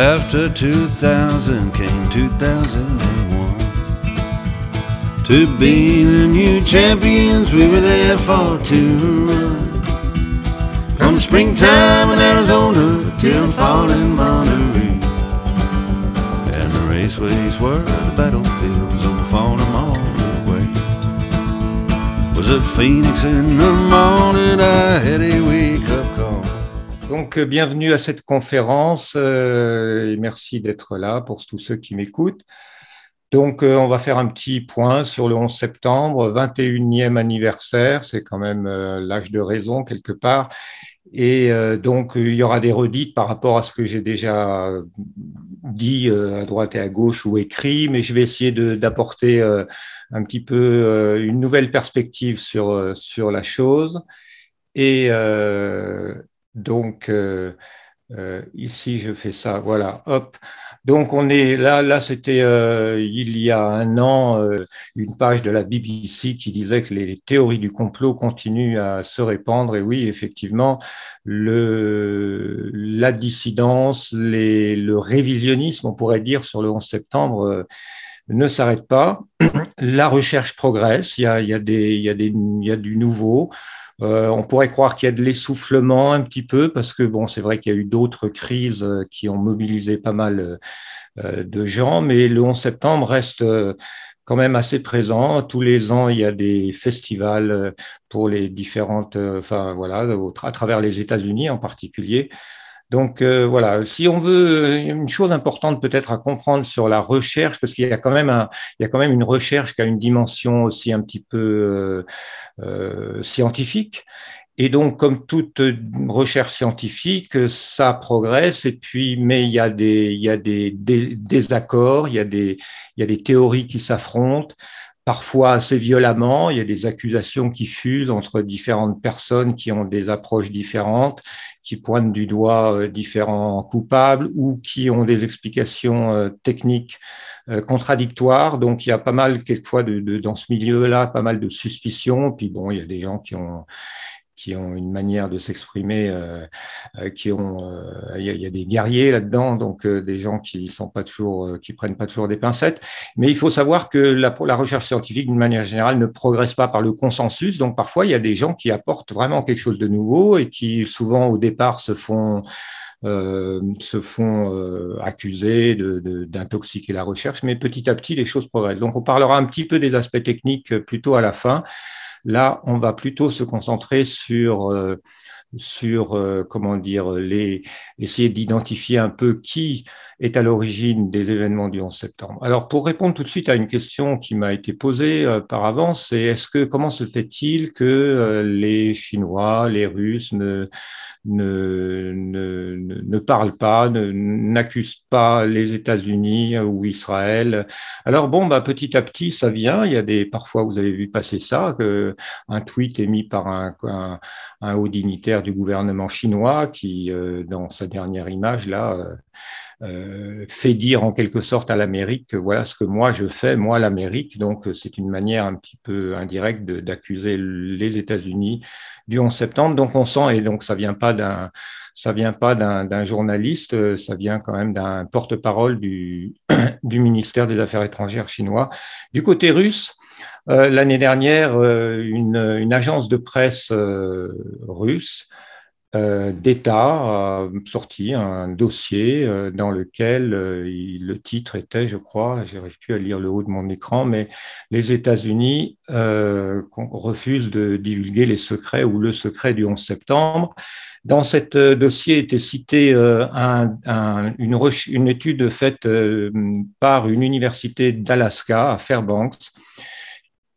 After 2000 came 2001. To be the new champions, we were there for two months. From springtime in Arizona till fall in Monterey. And the raceways were the battlefields on Farnham all the way. Was it Phoenix in the morning? I had a call. Donc, euh, bienvenue à cette conférence euh, et merci d'être là pour tous ceux qui m'écoutent. Donc, euh, on va faire un petit point sur le 11 septembre, 21e anniversaire, c'est quand même l'âge de raison quelque part. Et donc, il y aura des redites par rapport à ce que j'ai déjà dit à droite et à gauche ou écrit, mais je vais essayer d'apporter un petit peu une nouvelle perspective sur, sur la chose. Et donc, euh, euh, ici, je fais ça, voilà, hop. Donc, on est là, là, c'était euh, il y a un an, une page de la BBC qui disait que les théories du complot continuent à se répandre. Et oui, effectivement, la dissidence, le révisionnisme, on pourrait dire, sur le 11 septembre, ne s'arrête pas. La recherche progresse, il y a, des, il il y a du nouveau. Euh, on pourrait croire qu'il y a de l'essoufflement un petit peu, parce que bon, c'est vrai qu'il y a eu d'autres crises euh, qui ont mobilisé pas mal euh, de gens, mais le 11 septembre reste quand même assez présent. Tous les ans, il y a des festivals pour les différentes, enfin voilà, à travers les États-Unis en particulier. Donc euh, voilà, si on veut euh, une chose importante peut-être à comprendre sur la recherche, parce qu'il y a quand même un, il y a quand même une recherche qui a une dimension aussi un petit peu euh, euh, scientifique. Et donc, comme toute recherche scientifique, ça progresse. Et puis, mais il y a des, il y a des, des désaccords, il y a des, il y a des théories qui s'affrontent parfois assez violemment. Il y a des accusations qui fusent entre différentes personnes qui ont des approches différentes, qui pointent du doigt euh, différents coupables ou qui ont des explications euh, techniques euh, contradictoires. Donc, il y a pas mal, quelquefois, de, de, dans ce milieu-là, pas mal de suspicions. Puis, bon, il y a des gens qui ont qui ont une manière de s'exprimer, euh, euh, qui ont, euh, il y, a, des guerriers là-dedans, donc des gens qui sont pas toujours, qui prennent pas toujours des pincettes. Mais il faut savoir que la, recherche scientifique, d'une manière générale, ne progresse pas par le consensus. Donc parfois, il y a des gens qui apportent vraiment quelque chose de nouveau et qui souvent au départ se font se font euh, accuser d'intoxiquer la recherche, mais petit à petit, les choses progressent. Donc, on parlera un petit peu des aspects techniques plutôt à la fin. Là, on va plutôt se concentrer sur, euh, sur euh, comment dire, les, essayer d'identifier un peu qui est à l'origine des événements du 11 septembre. Alors, pour répondre tout de suite à une question qui m'a été posée euh, par avance, c'est est-ce que comment se fait-il que euh, les Chinois, les Russes ne, ne, ne, ne parlent pas, n'accusent pas les États-Unis ou Israël? Alors bon, bah, petit à petit, ça vient. Il y a des parfois, vous avez vu passer ça, que un tweet émis par un, haut dignitaire du gouvernement chinois qui, euh, dans sa dernière image là. Euh, euh, fait dire en quelque sorte à l'Amérique que voilà ce que moi je fais, moi l'Amérique. Donc c'est une manière un petit peu indirecte d'accuser les États-Unis du 11 septembre. Donc on sent et donc ça vient pas d'un ça vient pas d'un journaliste, ça vient quand même d'un porte-parole du, du ministère des Affaires étrangères chinois. Du côté russe, euh, l'année dernière, euh, une, une, agence de presse euh, russe euh, d'État a sorti un dossier euh, dans lequel euh, le titre était, je crois, j'arrive plus à lire le haut de mon écran, mais les États-Unis euh, refusent de divulguer les secrets ou le secret du 11 septembre. Dans cet dossier était cité un, un, une, une, étude faite par une université d'Alaska à Fairbanks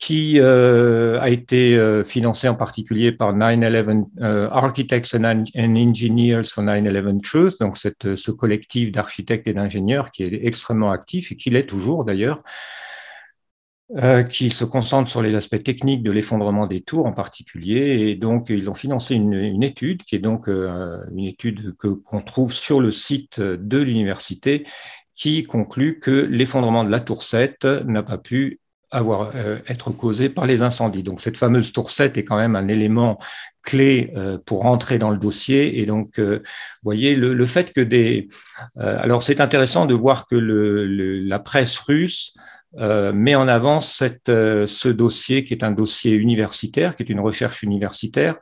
qui euh, a été euh, financé en particulier par 9-11 euh, Architects and, Engineers for 9-11 Truth, donc ce collectif d'architectes et d'ingénieurs qui est extrêmement actif et qui l'est toujours d'ailleurs, qui se concentre sur les aspects techniques de l'effondrement des tours en particulier. Et donc, ils ont financé une, une étude qui est donc une étude qu'on trouve sur le site de l'université qui conclut que l'effondrement de la tour 7 n'a pas pu avoir, être causés par les incendies. Donc cette fameuse tour 7 est quand même un élément clé pour rentrer dans le dossier. Et donc, vous voyez, le, fait que des... alors c'est intéressant de voir que la presse russe euh, met en avant euh, ce dossier qui est un dossier universitaire, qui est une recherche universitaire,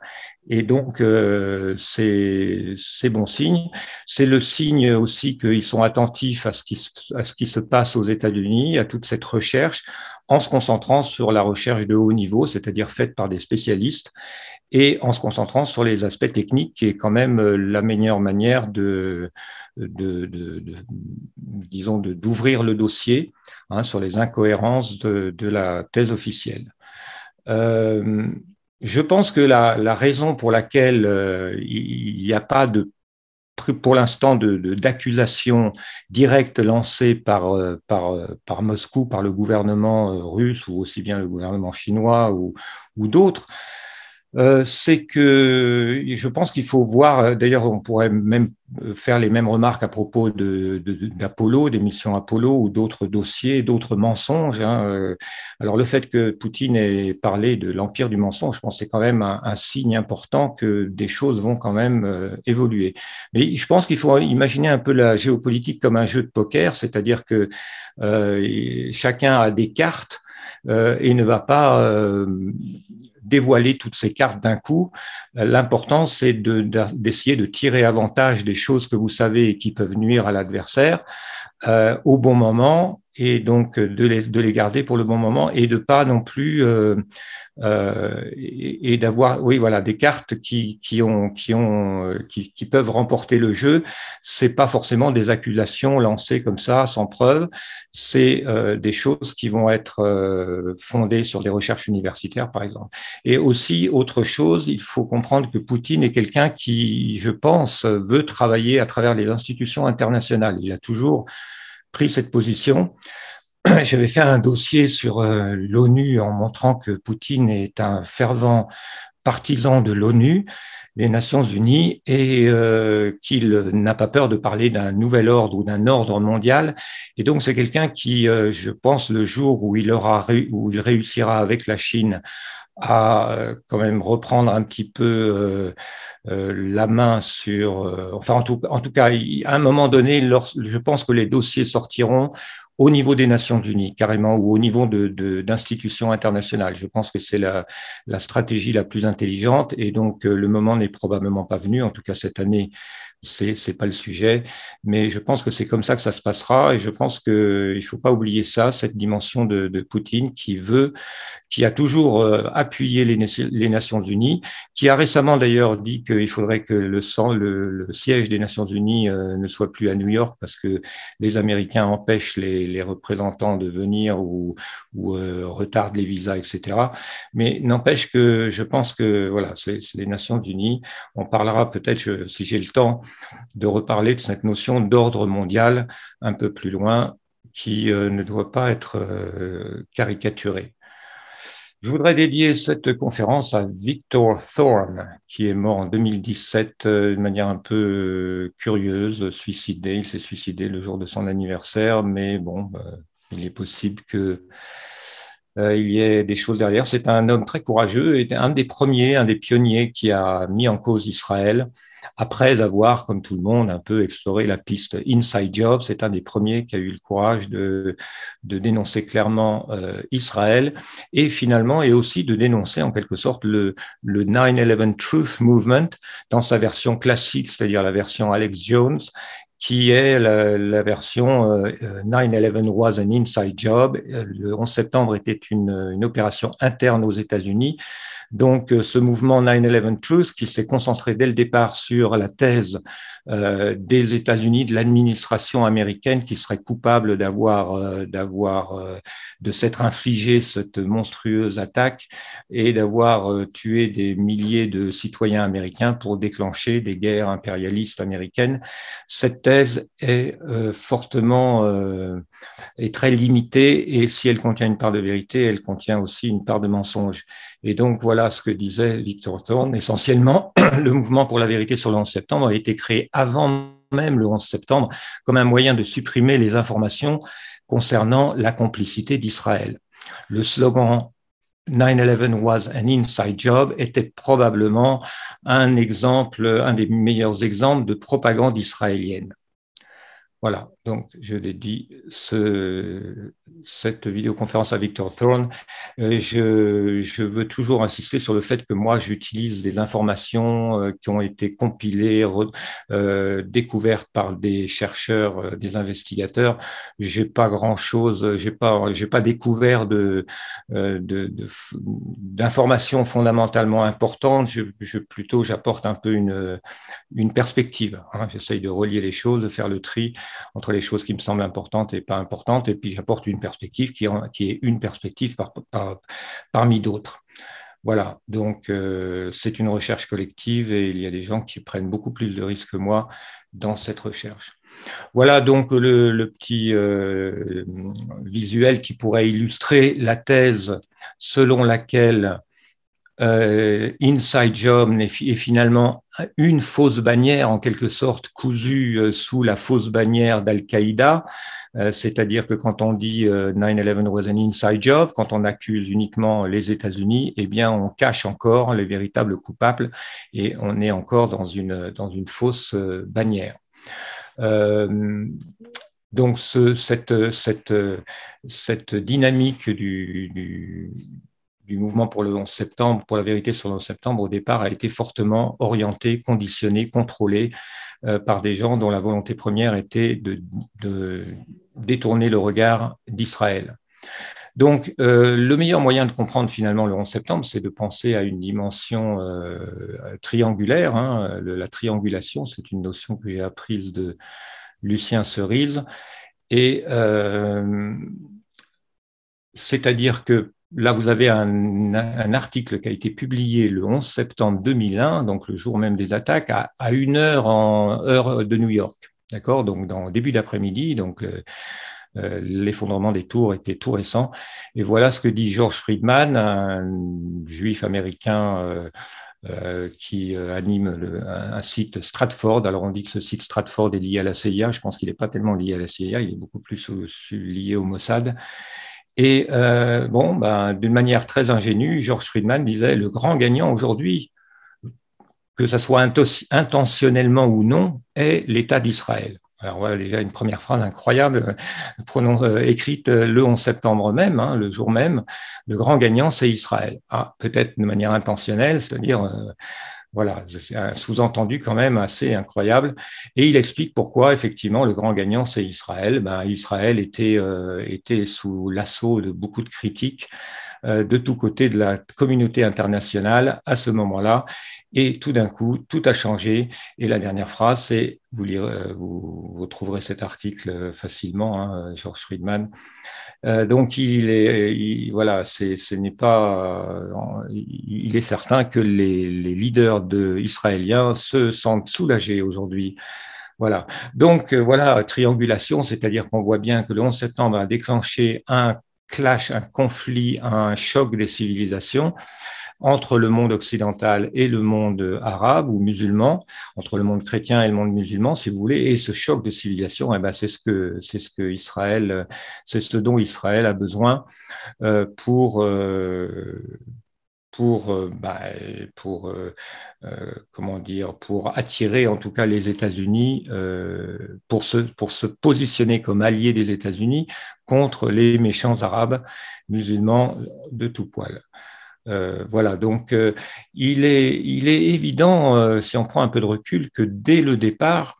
et donc euh, c'est bon signe. C'est le signe aussi qu'ils sont attentifs à ce, qui, à ce qui se passe aux États-Unis, à toute cette recherche, en se concentrant sur la recherche de haut niveau, c'est-à-dire faite par des spécialistes, et en se concentrant sur les aspects techniques, qui est quand même la meilleure manière de, de, de, disons, d'ouvrir le dossier hein, sur les incohérences de, la thèse officielle. Euh, je pense que la, raison pour laquelle euh, il n'y a pas de pour l'instant d'accusation de, directe lancée par, euh, par, Moscou, par le gouvernement russe ou aussi bien le gouvernement chinois ou d'autres, euh, c'est que je pense qu'il faut voir, d'ailleurs on pourrait même faire les mêmes remarques à propos d'Apollo, de, des missions Apollo ou d'autres dossiers, d'autres mensonges. Hein. Euh, alors le fait que Poutine ait parlé de l'empire du mensonge, je pense que c'est quand même un, signe important que des choses vont quand même euh, évoluer. Mais je pense qu'il faut imaginer un peu la géopolitique comme un jeu de poker, c'est-à-dire que chacun a des cartes et ne va pas dévoiler toutes ces cartes d'un coup. L'important, c'est d'essayer de, tirer avantage des choses que vous savez et qui peuvent nuire à l'adversaire euh, au bon moment et donc de les, de les, garder pour le bon moment et de pas non plus euh, euh, et, d'avoir oui voilà des cartes qui, qui ont qui ont euh, qui, peuvent remporter le jeu. C'est pas forcément des accusations lancées comme ça sans preuve. C'est euh, des choses qui vont être euh, fondées sur des recherches universitaires par exemple. Et aussi autre chose il faut comprendre que Poutine est quelqu'un qui je pense veut travailler à travers les institutions internationales. Il a toujours pris cette position. J'avais fait un dossier sur euh, l'ONU en montrant que Poutine est un fervent partisan de l'ONU, les Nations Unies, et euh, qu'il n'a pas peur de parler d'un nouvel ordre ou d'un ordre mondial. Et donc c'est quelqu'un qui, euh, je pense, le jour où il aura où il réussira avec la Chine à quand même reprendre un petit peu la main sur, enfin en tout, cas, à un moment donné, je pense que les dossiers sortiront au niveau des Nations Unies, carrément, ou au niveau d'institutions internationales. Je pense que c'est la, la, stratégie la plus intelligente et donc euh, le moment n'est probablement pas venu, en tout cas cette année, c'est c'est pas le sujet, mais je pense que c'est comme ça que ça se passera et je pense que il faut pas oublier ça, cette dimension de, de Poutine qui veut, qui a toujours euh, appuyé les, les, Nations Unies, qui a récemment d'ailleurs dit qu'il faudrait que le, le, le, siège des Nations Unies euh, ne soit plus à New York parce que les Américains empêchent les, les représentants de venir ou, ou euh, retardent les visas, etc. Mais n'empêche que je pense que voilà, c'est les Nations Unies. On parlera peut-être si j'ai le temps de reparler de cette notion d'ordre mondial un peu plus loin qui euh, ne doit pas être euh, caricaturée. Je voudrais dédier cette conférence à Victor Thorne, qui est mort en 2017 euh, de manière un peu curieuse, suicidé. Il s'est suicidé le jour de son anniversaire, mais bon, il est possible que il y ait des choses derrière. C'est un homme très courageux et un des premiers, un des pionniers qui a mis en cause Israël après avoir, comme tout le monde, un peu exploré la piste Inside Job. C'est un des premiers qui a eu le courage de, de dénoncer clairement euh, Israël et finalement, et aussi de dénoncer en quelque sorte le, le 9-11 Truth Movement dans sa version classique, c'est-à-dire la version Alex Jones, qui est la, version 9-11 euh, was an inside job. Le 11 septembre était une, opération interne aux États-Unis donc, euh, ce mouvement 9-11 Truth, qui s'est concentré dès le départ sur la thèse euh, des États-Unis, de l'administration américaine, qui serait coupable d'avoir, euh, d'avoir, de s'être infligé cette monstrueuse attaque et d'avoir tué des milliers de citoyens américains pour déclencher des guerres impérialistes américaines. Cette est fortement est très limitée et si elle contient une part de vérité, elle contient aussi une part de mensonge. Et donc voilà ce que disait Victor Thorne. Essentiellement, le mouvement pour la vérité sur le 11 septembre a été créé avant même le 11 septembre comme un moyen de supprimer les informations concernant la complicité d'Israël. le slogan 9-11 was an inside job était probablement un exemple, un des meilleurs exemples de propagande israélienne. Voilà, donc je l'ai dit, ce, cette vidéoconférence à Victor Thorne, euh, je, veux toujours insister sur le fait que moi, j'utilise des informations euh, qui ont été compilées, euh, découvertes par des chercheurs, des investigateurs. J'ai pas grand-chose, j'ai pas, j'ai pas découvert de, d'informations fondamentalement importantes. Je plutôt, j'apporte un peu une, une perspective. Hein. J'essaye de relier les choses, de faire le tri entre les choses qui me semblent importantes et pas importantes, et puis j'apporte une perspective qui, est une perspective par, parmi d'autres. Voilà, donc euh, c'est une recherche collective et il y a des gens qui prennent beaucoup plus de risques que moi dans cette recherche. Voilà donc le, petit euh, visuel qui pourrait illustrer la thèse selon laquelle euh, Inside Job est, finalement une fausse bannière, en quelque sorte cousue euh, sous la fausse bannière d'Al-Qaïda. Euh, c'est-à-dire que quand on dit 9-11 was an inside job, quand on accuse uniquement les États-Unis, eh bien, on cache encore les véritables coupables et on est encore dans une, dans une fausse bannière. donc, ce, cette, cette, cette, dynamique du du mouvement pour le 11 septembre, pour la vérité sur le 11 septembre, au départ, a été fortement orienté, conditionné, contrôlé euh, par des gens dont la volonté première était de, détourner le regard d'Israël. Donc, euh, le meilleur moyen de comprendre finalement le 11 septembre, c'est de penser à une dimension euh, triangulaire. Hein. la triangulation, c'est une notion que j'ai apprise de Lucien Cerise. Et c'est-à-dire que Là, vous avez un, article qui a été publié le 11 septembre 2001, donc le jour même des attaques, à, une heure en heure de New York. D'accord? Donc, dans début d'après-midi, donc euh, euh, l'effondrement des tours était tout récent. Et voilà ce que dit George Friedman, un juif américain euh, qui anime un, site Stratford. Alors, on dit que ce site Stratford est lié à la CIA. Je pense qu'il n'est pas tellement lié à la CIA, il est beaucoup plus lié au Mossad. Et euh, bon, ben, d'une manière très ingénue, George Friedman disait le grand gagnant aujourd'hui, que ce soit intentionnellement ou non, est l'État d'Israël. Alors voilà déjà une première phrase incroyable, euh, écrite le 11 septembre même, hein, le jour même. Le grand gagnant, c'est Israël. Ah, peut-être de manière intentionnelle, c'est-à-dire euh, voilà, c'est un sous-entendu quand même assez incroyable. Et il explique pourquoi, effectivement, le grand gagnant, c'est Israël. Ben, Israël était, euh, était sous l'assaut de beaucoup de critiques de tous côtés de la communauté internationale à ce moment-là. Et tout d'un coup, tout a changé. Et la dernière phrase, c'est, vous, vous, trouverez cet article facilement, hein, George Friedman, euh, donc il est, voilà, ce n'est pas, euh, il est certain que les, leaders de, israéliens se sentent soulagés aujourd'hui. Voilà. Donc euh, voilà, triangulation, c'est-à-dire qu'on voit bien que le 11 septembre a déclenché un clash, un conflit, un choc des civilisations entre le monde occidental et le monde arabe ou musulman, entre le monde chrétien et le monde musulman, si vous voulez, et ce choc de civilisation, eh ben, c'est ce que c'est ce que Israël, c'est ce dont Israël a besoin euh, pour euh, pour, euh, bah, pour euh, euh, comment dire, pour attirer en tout cas les États-Unis, pour, se, pour se positionner comme alliés des États-Unis contre les méchants arabes musulmans de tout poil. Voilà, donc il, est, il est évident, si on prend un peu de recul, que dès le départ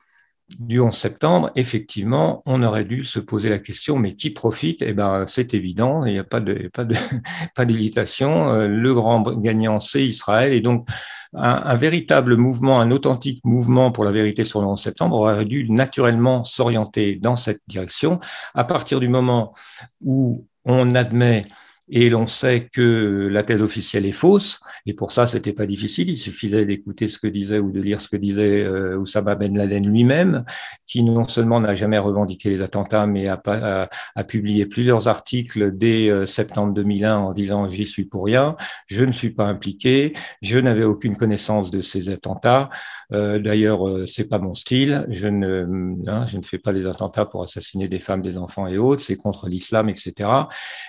du 11 septembre, effectivement, on aurait dû se poser la question, mais qui profite? Eh ben, c'est évident, il n'y a pas de, pas pas d'hésitation. le grand gagnant, c'est Israël, et donc un, un, véritable mouvement, un authentique mouvement pour la vérité sur le 11 septembre aurait dû naturellement s'orienter dans cette direction. À partir du moment où on admet et l'on sait que la thèse officielle est fausse, et pour ça, c'était pas difficile, il suffisait d'écouter ce que disait ou de lire ce que disait euh, Oussama Ben Laden lui-même, qui non seulement n'a jamais revendiqué les attentats, mais a, publié plusieurs articles dès euh, septembre 2001 en disant j'y suis pour rien, je ne suis pas impliqué, je n'avais aucune connaissance de ces attentats, euh, d'ailleurs, euh, c'est pas mon style, je ne, hein, je ne fais pas des attentats pour assassiner des femmes, des enfants et autres, c'est contre l'islam, etc.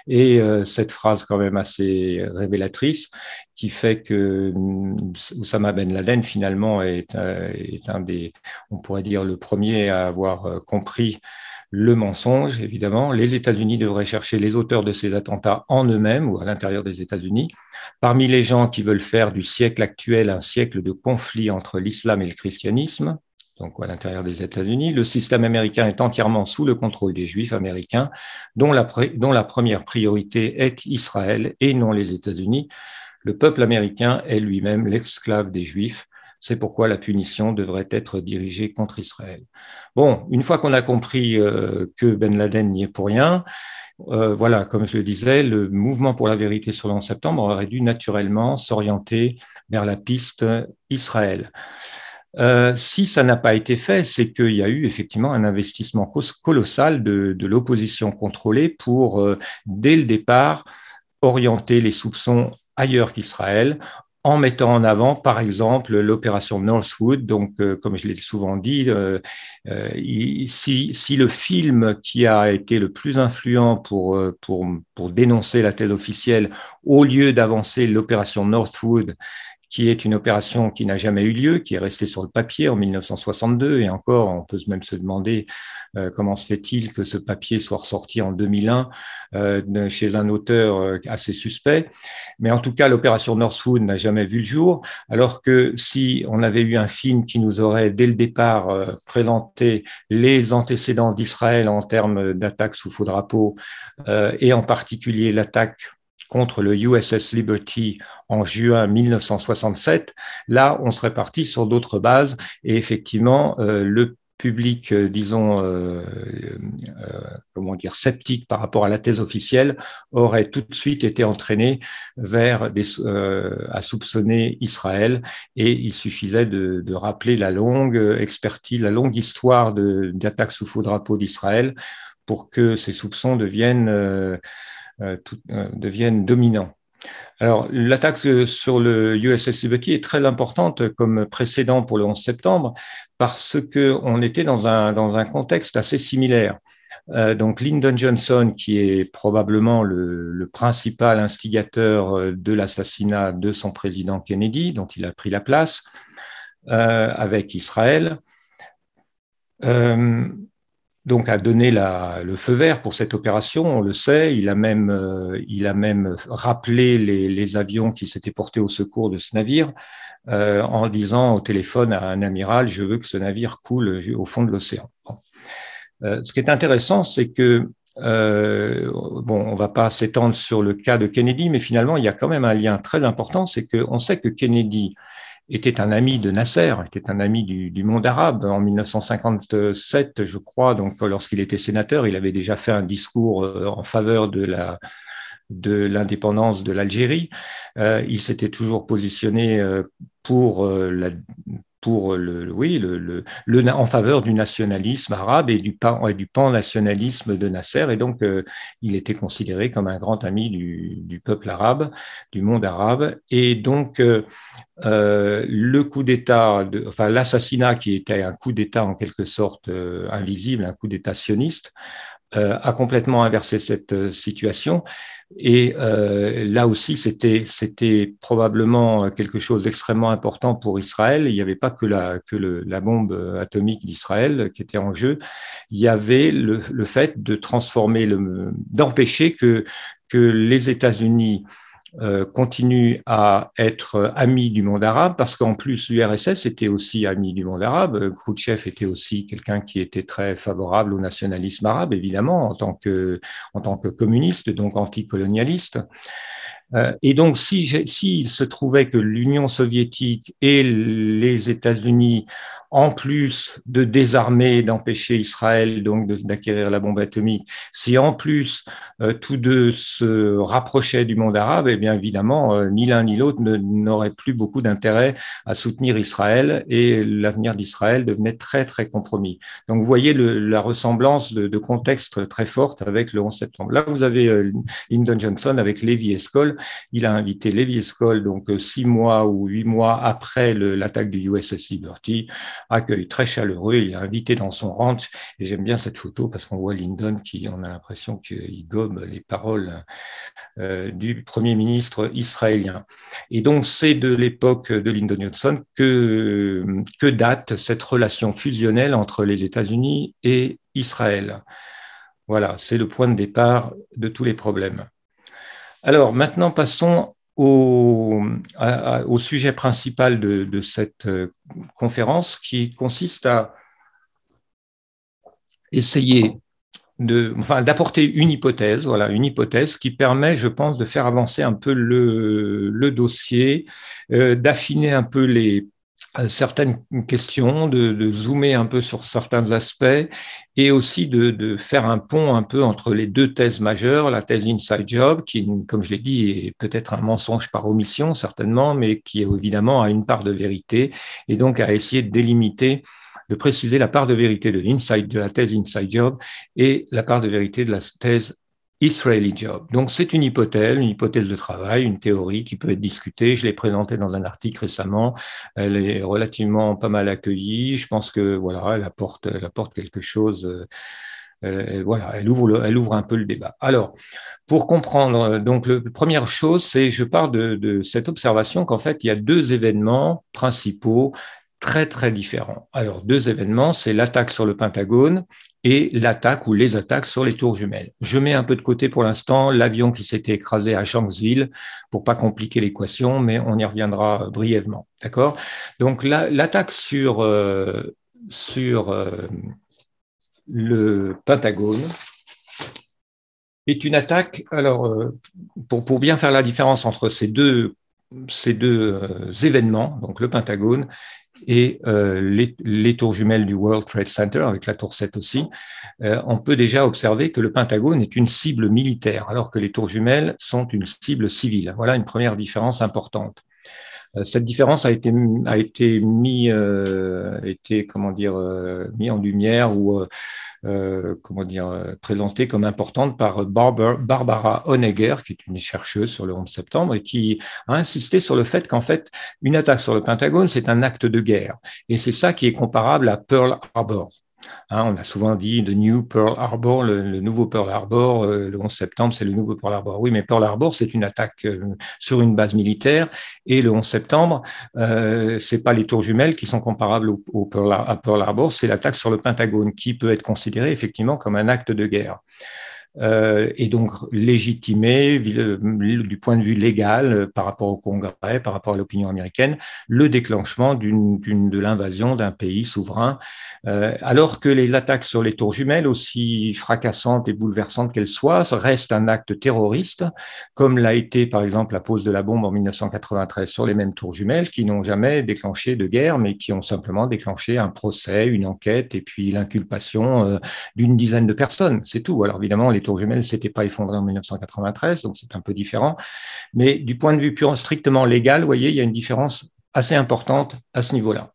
Et euh, cette phrase quand même assez révélatrice qui fait que mm, Oussama Ben Laden finalement est, euh, est, un des, on pourrait dire, le premier à avoir euh, compris le mensonge, évidemment. Les États-Unis devraient chercher les auteurs de ces attentats en eux-mêmes ou à l'intérieur des États-Unis. Parmi les gens qui veulent faire du siècle actuel un siècle de conflit entre l'islam et le christianisme, donc à l'intérieur des États-Unis. Le système américain est entièrement sous le contrôle des Juifs américains, dont la, première priorité est Israël et non les États-Unis. Le peuple américain est lui-même l'esclave des Juifs. C'est pourquoi la punition devrait être dirigée contre Israël. Bon, une fois qu'on a compris euh, que Ben Laden n'y est pour rien, euh, voilà, comme je le disais, le mouvement pour la vérité sur le 11 septembre aurait dû naturellement s'orienter vers la piste Israël. Euh, si ça n'a pas été fait, c'est qu'il y a eu effectivement un investissement colossal de, l'opposition contrôlée pour, euh, dès le départ, orienter les soupçons ailleurs qu'Israël en mettant en avant, par exemple, l'opération Northwood. Donc, euh, comme je l'ai souvent dit, si, le film qui a été le plus influent pour dénoncer la thèse officielle, au lieu d'avancer l'opération Northwood, qui est une opération qui n'a jamais eu lieu, qui est restée sur le papier en 1962, et encore, on peut même se demander euh, comment se fait-il que ce papier soit ressorti en 2001 euh, chez un auteur euh, assez suspect. Mais en tout cas, l'opération Northwood n'a jamais vu le jour, alors que si on avait eu un film qui nous aurait, dès le départ, présenté les antécédents d'Israël en termes d'attaques sous faux drapeau, et en particulier l'attaque contre le USS Liberty en juin 1967, là, on serait parti sur d'autres bases et effectivement, euh, le public, euh, disons, euh, comment dire, sceptique par rapport à la thèse officielle, aurait tout de suite été entraîné vers à soupçonner Israël. Et il suffisait de, de, rappeler la longue expertise, la longue histoire d'attaques sous faux drapeau d'Israël pour que ces soupçons deviennent euh, euh, deviennent dominants. Alors, l'attaque sur le USS Liberty est très importante comme précédent pour le 11 septembre parce qu'on était dans un, dans un contexte assez similaire. Euh, donc, Lyndon Johnson, qui est probablement le, principal instigateur de l'assassinat de son président Kennedy, dont il a pris la place, avec Israël, donc a donné le feu vert pour cette opération, on le sait. Il a même, euh, il a même rappelé les, avions qui s'étaient portés au secours de ce navire euh, en disant au téléphone à un amiral, je veux que ce navire coule au fond de l'océan. Euh, ce qui est intéressant, c'est que bon, on va pas s'étendre sur le cas de Kennedy, mais finalement, il y a quand même un lien très important, c'est qu'on sait que Kennedy était un ami de Nasser, était un ami du, monde arabe. En 1957, je crois, donc lorsqu'il était sénateur, il avait déjà fait un discours euh, en faveur de la de l'indépendance de l'Algérie. Euh, il s'était toujours positionné euh, pour la pour le, oui, le, le, en faveur du nationalisme arabe et du, pan, et du pan-nationalisme de Nasser. Et donc, euh, il était considéré comme un grand ami du, du peuple arabe, du monde arabe. Et donc, euh, euh le coup d'État, enfin l'assassinat qui était un coup d'État en quelque sorte invisible, un coup d'État sioniste, a complètement inversé cette situation. Et euh, là aussi, c'était c'était probablement quelque chose d'extrêmement important pour Israël. Il n'y avait pas que la que le, la bombe atomique d'Israël qui était en jeu. Il y avait le, le fait de transformer le d'empêcher que que les États-Unis euh, continue à être ami du monde arabe parce qu'en plus l'URSS était aussi ami du monde arabe. Khrouchtchev était aussi quelqu'un qui était très favorable au nationalisme arabe, évidemment, en tant que, en tant que communiste, donc anticolonialiste. Euh, et donc, s'il si, se trouvait que l'Union soviétique et les États-Unis, en plus de désarmer, d'empêcher Israël donc d'acquérir la bombe atomique, si en plus euh, tous deux se rapprochaient du monde arabe, eh bien évidemment, euh, ni l'un ni l'autre n'auraient plus beaucoup d'intérêt à soutenir Israël et l'avenir d'Israël devenait très très compromis. Donc, vous voyez le, la ressemblance de, de, contexte très forte avec le 11 septembre. Là, vous avez Lyndon Johnson avec Levi Eskol il a invité Levi Skoll, donc euh, six mois ou huit mois après l'attaque du USS Liberty, accueil très chaleureux. Il a invité dans son ranch, et j'aime bien cette photo parce qu'on voit Lyndon qui, on a l'impression qu'il gobe les paroles euh, du Premier ministre israélien. Et donc, c'est de l'époque de Lyndon Johnson que date cette relation fusionnelle entre les États-Unis et Israël. Voilà, c'est le point de départ de tous les problèmes. Alors maintenant, passons au, sujet principal de, cette euh, conférence qui consiste à essayer de, enfin, d'apporter une hypothèse, voilà, une hypothèse qui permet, je pense, de faire avancer un peu le, dossier, euh, d'affiner un peu les, certaines questions, de, zoomer un peu sur certains aspects et aussi de, faire un pont un peu entre les deux thèses majeures, la thèse Inside Job, qui, comme je l'ai dit, est peut-être un mensonge par omission, certainement, mais qui évidemment a une part de vérité, et donc à essayer de délimiter de préciser la part de vérité de, inside, de la thèse Inside Job et la part de vérité de la thèse Israeli Job. Donc c'est une hypothèse, une hypothèse de travail, une théorie qui peut être discutée. Je l'ai présentée dans un article récemment. Elle est relativement pas mal accueillie. Je pense que voilà, elle apporte, elle apporte quelque chose. Euh, voilà, elle ouvre, elle ouvre un peu le débat. Alors, pour comprendre, donc, la première chose, c'est je pars de, de cette observation qu'en fait, il y a deux événements principaux très très différents. Alors, deux événements, c'est l'attaque sur le Pentagone et l'attaque ou les attaques sur les tours jumelles. Je mets un peu de côté pour l'instant l'avion qui s'était écrasé à Shanksville pour pas compliquer l'équation, mais on y reviendra brièvement. D'accord? Donc l'attaque sur, euh, euh, le Pentagone est une attaque. Alors, euh, pour, pour bien faire la différence entre ces deux ces deux événements, donc le Pentagone et euh, les, tours jumelles du World Trade Center, avec la tour 7 aussi, euh, on peut déjà observer que le Pentagone est une cible militaire, alors que les tours jumelles sont une cible civile. Voilà une première différence importante. Euh, cette différence a été a été mis été comment dire mis en lumière ou euh, comment dire, euh, présentée comme importante par Barbara Honegger, qui est une chercheuse sur le 11 septembre, et qui a insisté sur le fait qu'en fait, une attaque sur le Pentagone, c'est un acte de guerre. Et c'est ça qui est comparable à Pearl Harbor. Hein, on a souvent dit The New Pearl Harbor, le, nouveau Pearl Harbor, euh, le 11 septembre, c'est le nouveau Pearl Harbor. Oui, mais Pearl Harbor, c'est une attaque euh, sur une base militaire, et le 11 septembre, euh, c'est pas les tours jumelles qui sont comparables à Pearl Harbor, c'est l'attaque sur le Pentagone, qui peut être considérée effectivement comme un acte de guerre. Euh, et donc légitimer du point de vue légal euh, par rapport au Congrès, par rapport à l'opinion américaine, le déclenchement de l'invasion d'un pays souverain, euh, alors que les attaques sur les tours jumelles, aussi fracassantes et bouleversantes qu'elles soient, restent un acte terroriste, comme l'a été par exemple la pose de la bombe en 1993 sur les mêmes tours jumelles, qui n'ont jamais déclenché de guerre, mais qui ont simplement déclenché un procès, une enquête et puis l'inculpation d'une dizaine de personnes. C'est tout. Alors évidemment, les tours jumelles ne s'étaient pas effondrées en 1993, donc c'est un peu différent. Mais du point de vue purement strictement légal, vous voyez, il y a une différence assez importante à ce niveau-là.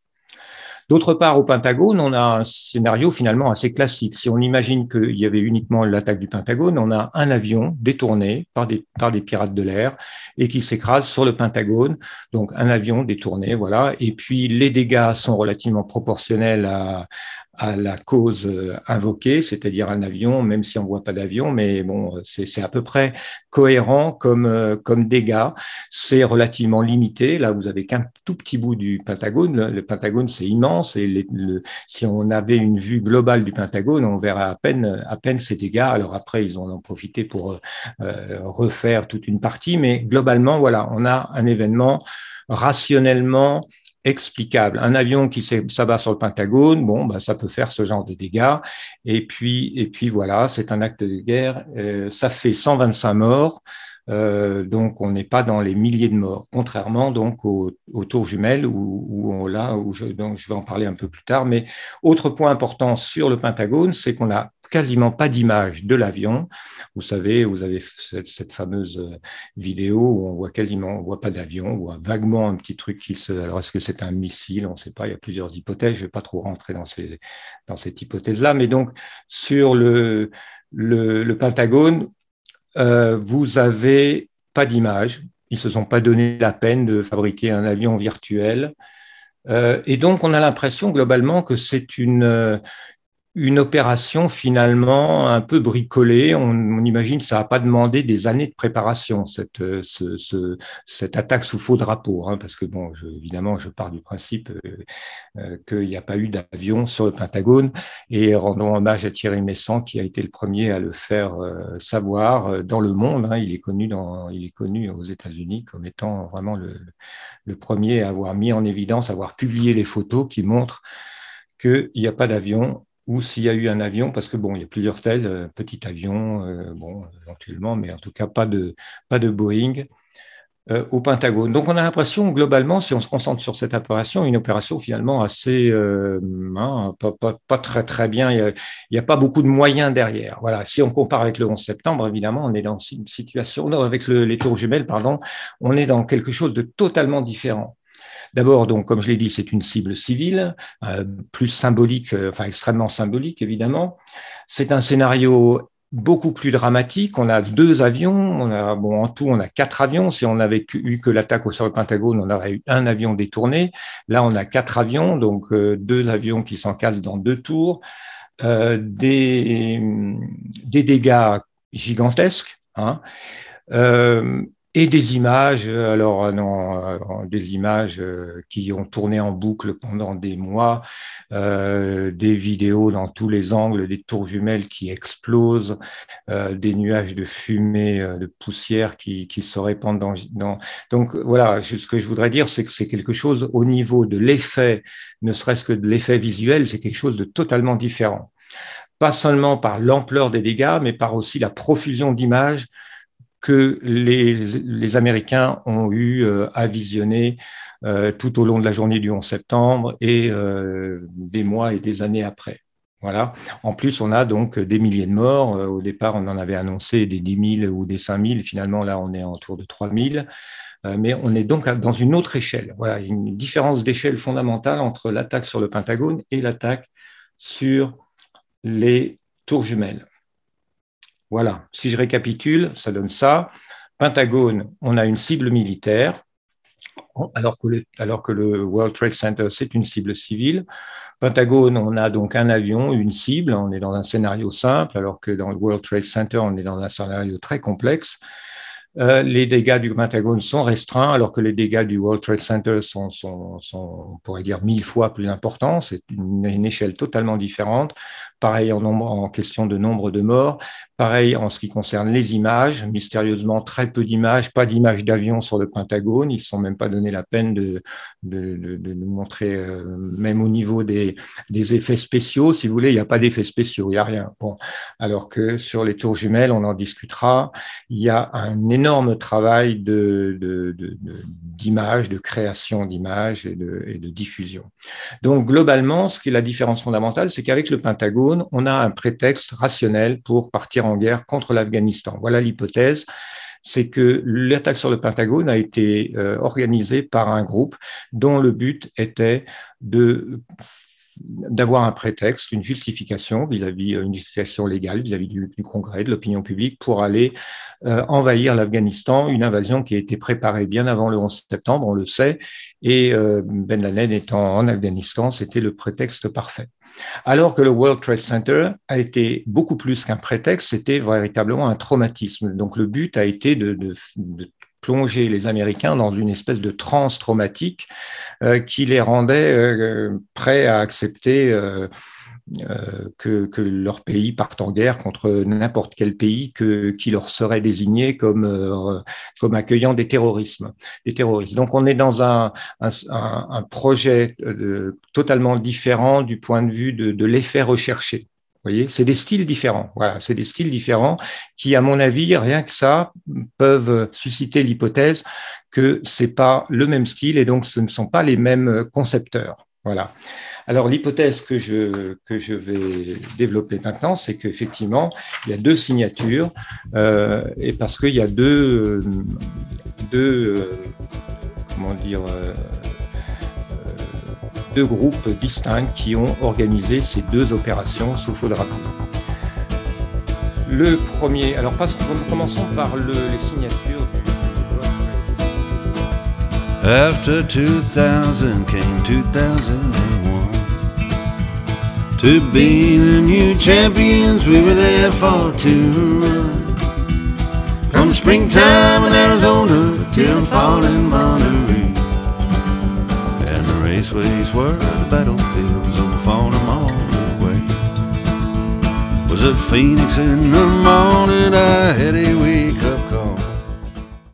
D'autre part, au Pentagone, on a un scénario finalement assez classique. Si on imagine qu'il y avait uniquement l'attaque du Pentagone, on a un avion détourné par des, par des pirates de l'air et qui s'écrase sur le Pentagone. Donc un avion détourné, voilà. Et puis les dégâts sont relativement proportionnels à, à la cause euh, invoquée, c'est-à-dire un avion, même si on voit pas d'avion, mais bon, c'est à peu près cohérent comme, euh, comme dégâts. C'est relativement limité. Là, vous avez qu'un tout petit bout du Pentagone. Le, Pentagone, c'est immense et si on avait une vue globale du Pentagone, on verrait à peine, à peine ces dégâts. Alors après, ils en ont profité pour euh, refaire toute une partie, mais globalement, voilà, on a un événement rationnellement explicable. Un avion qui s'abat sur le Pentagone, bon, bah, ça peut faire ce genre de dégâts. Et puis, et puis voilà, c'est un acte de guerre. Euh, ça fait 125 morts. Donc, on n'est pas dans les milliers de morts, contrairement donc aux, tours jumelles où, on, là, où je, donc, je vais en parler un peu plus tard. Mais autre point important sur le Pentagone, c'est qu'on a quasiment pas d'image de l'avion. Vous savez, vous avez cette, fameuse euh, vidéo où on voit quasiment, on voit pas d'avion, on voit vaguement un petit truc qui se. Alors, est-ce que c'est un missile? On ne sait pas. Il y a plusieurs hypothèses. Je ne vais pas trop rentrer dans, ces, dans cette hypothèse-là. Mais donc, sur le, le, Pentagone, euh, vous avez pas d'image. Ils se sont pas donné la peine de fabriquer un avion virtuel. Euh, et donc, on a l'impression globalement que c'est une, une opération finalement un peu bricolée. On, imagine que ça n'a pas demandé des années de préparation, cette, euh, attaque sous faux drapeau, hein, parce que, bon, évidemment, je pars du principe euh, euh, qu'il n'y a pas eu d'avion sur le Pentagone, et rendons hommage à Thierry Messant, qui a été le premier à le faire savoir dans le monde. Hein. il, est connu aux États-Unis comme étant vraiment le premier à avoir mis en évidence, à avoir publié les photos qui montrent qu'il n'y a pas d'avion ou s'il y a eu un avion, parce que bon, il y a plusieurs thèses, euh, petit avion, euh, bon, éventuellement, mais en tout cas pas de, pas de Boeing euh, au Pentagone. Donc on a l'impression, globalement, si on se concentre sur cette opération, une opération finalement assez, hein, pas, très très bien, il n'y a, pas beaucoup de moyens derrière. Voilà, si on compare avec le 11 septembre, évidemment, on est dans une situation, non, avec les tours jumelles, pardon, on est dans quelque chose de totalement différent. D'abord, donc, comme je l'ai dit, c'est une cible civile, euh, plus symbolique, euh, enfin extrêmement symbolique, évidemment. C'est un scénario beaucoup plus dramatique. On a deux avions, on a, bon, en tout, on a quatre avions. Si on avait eu que l'attaque au sol Pentagone, on aurait eu un avion détourné. Là, on a quatre avions, donc euh, deux avions qui s'encalent dans deux tours, des, des dégâts gigantesques. Hein et des images, alors euh, non, euh, des images euh, qui ont tourné en boucle pendant des mois, des vidéos dans tous les angles, des tours jumelles qui explosent, des nuages de fumée, de poussière qui, qui se répandent dans... Donc voilà, ce que je voudrais dire, c'est que c'est quelque chose au niveau de l'effet, ne serait-ce que de l'effet visuel, c'est quelque chose de totalement différent. Pas seulement par l'ampleur des dégâts, mais par aussi la profusion d'images que les, Américains ont eu euh, à visionner euh, tout au long de la journée du 11 septembre et euh, des mois et des années après. Voilà. En plus, on a donc des milliers de morts. Au départ, on en avait annoncé des 10 000 ou des 5 000. Finalement, là, on est autour de 3 000. Mais on est donc dans une autre échelle. Voilà, une différence d'échelle fondamentale entre l'attaque sur le Pentagone et l'attaque sur les tours jumelles. Voilà, si je récapitule, ça donne ça. Pentagone, on a une cible militaire, alors que le, World Trade Center, c'est une cible civile. Pentagone, on a donc un avion, une cible, on est dans un scénario simple, alors que dans le World Trade Center, on est dans un scénario très complexe. Euh, les dégâts du Pentagone sont restreints, alors que les dégâts du World Trade Center sont, on pourrait dire, mille fois plus importants. C'est une, échelle totalement différente. Pareil en, nombre, en question de nombre de morts. Pareil en ce qui concerne les images. Mystérieusement, très peu d'images, pas d'images d'avions sur le Pentagone. Ils ne sont même pas donné la peine de, de, nous montrer, euh, même au niveau des, des, effets spéciaux. Si vous voulez, il n'y a pas d'effets spéciaux, il n'y a rien. Bon, alors que sur les tours jumelles, on en discutera. Il y a un énorme travail d'images, de, création d'images et de diffusion. Donc, globalement, ce qui est la différence fondamentale, c'est qu'avec le Pentagone, on a un prétexte rationnel pour partir en guerre contre l'Afghanistan. Voilà l'hypothèse c'est que l'attaque sur le Pentagone a été euh, organisée par un groupe dont le but était de d'avoir un prétexte, une justification vis-à-vis, euh, une justification légale vis-à-vis du, Congrès, de l'opinion publique, pour aller euh, envahir l'Afghanistan, une invasion qui a été préparée bien avant le 11 septembre, on le sait, et euh, Ben Laden étant en Afghanistan, c'était le prétexte parfait. Alors que le World Trade Center a été beaucoup plus qu'un prétexte, c'était véritablement un traumatisme. Donc le but a été de, plonger les Américains dans une espèce de transe traumatique euh, qui les rendait euh, prêts à accepter euh, que, leur pays parte en guerre contre n'importe quel pays qui leur serait désigné comme, accueillant des, terroristes. Donc on est dans un, projet totalement différent du point de vue de l'effet recherché. Voyez, c'est des styles différents. Voilà, c'est des styles différents qui, à mon avis, rien que ça, peuvent susciter l'hypothèse que c'est pas le même style et donc ce ne sont pas les mêmes concepteurs. Voilà. Alors l'hypothèse que je, que je vais développer maintenant, c'est qu'effectivement, il y a deux signatures euh, et parce qu'il y a deux, deux euh, comment dire, euh, deux groupes distincts qui ont organisé ces deux opérations sous faux drapeau. Le premier, alors commençons par le, les signatures After 2000 came 2001. To be the new champions, we were there for two. From springtime in Arizona till fall in Monterey. And raceways were the battlefields on the farm all the way. Was at Phoenix in the morning, I had a wake up call.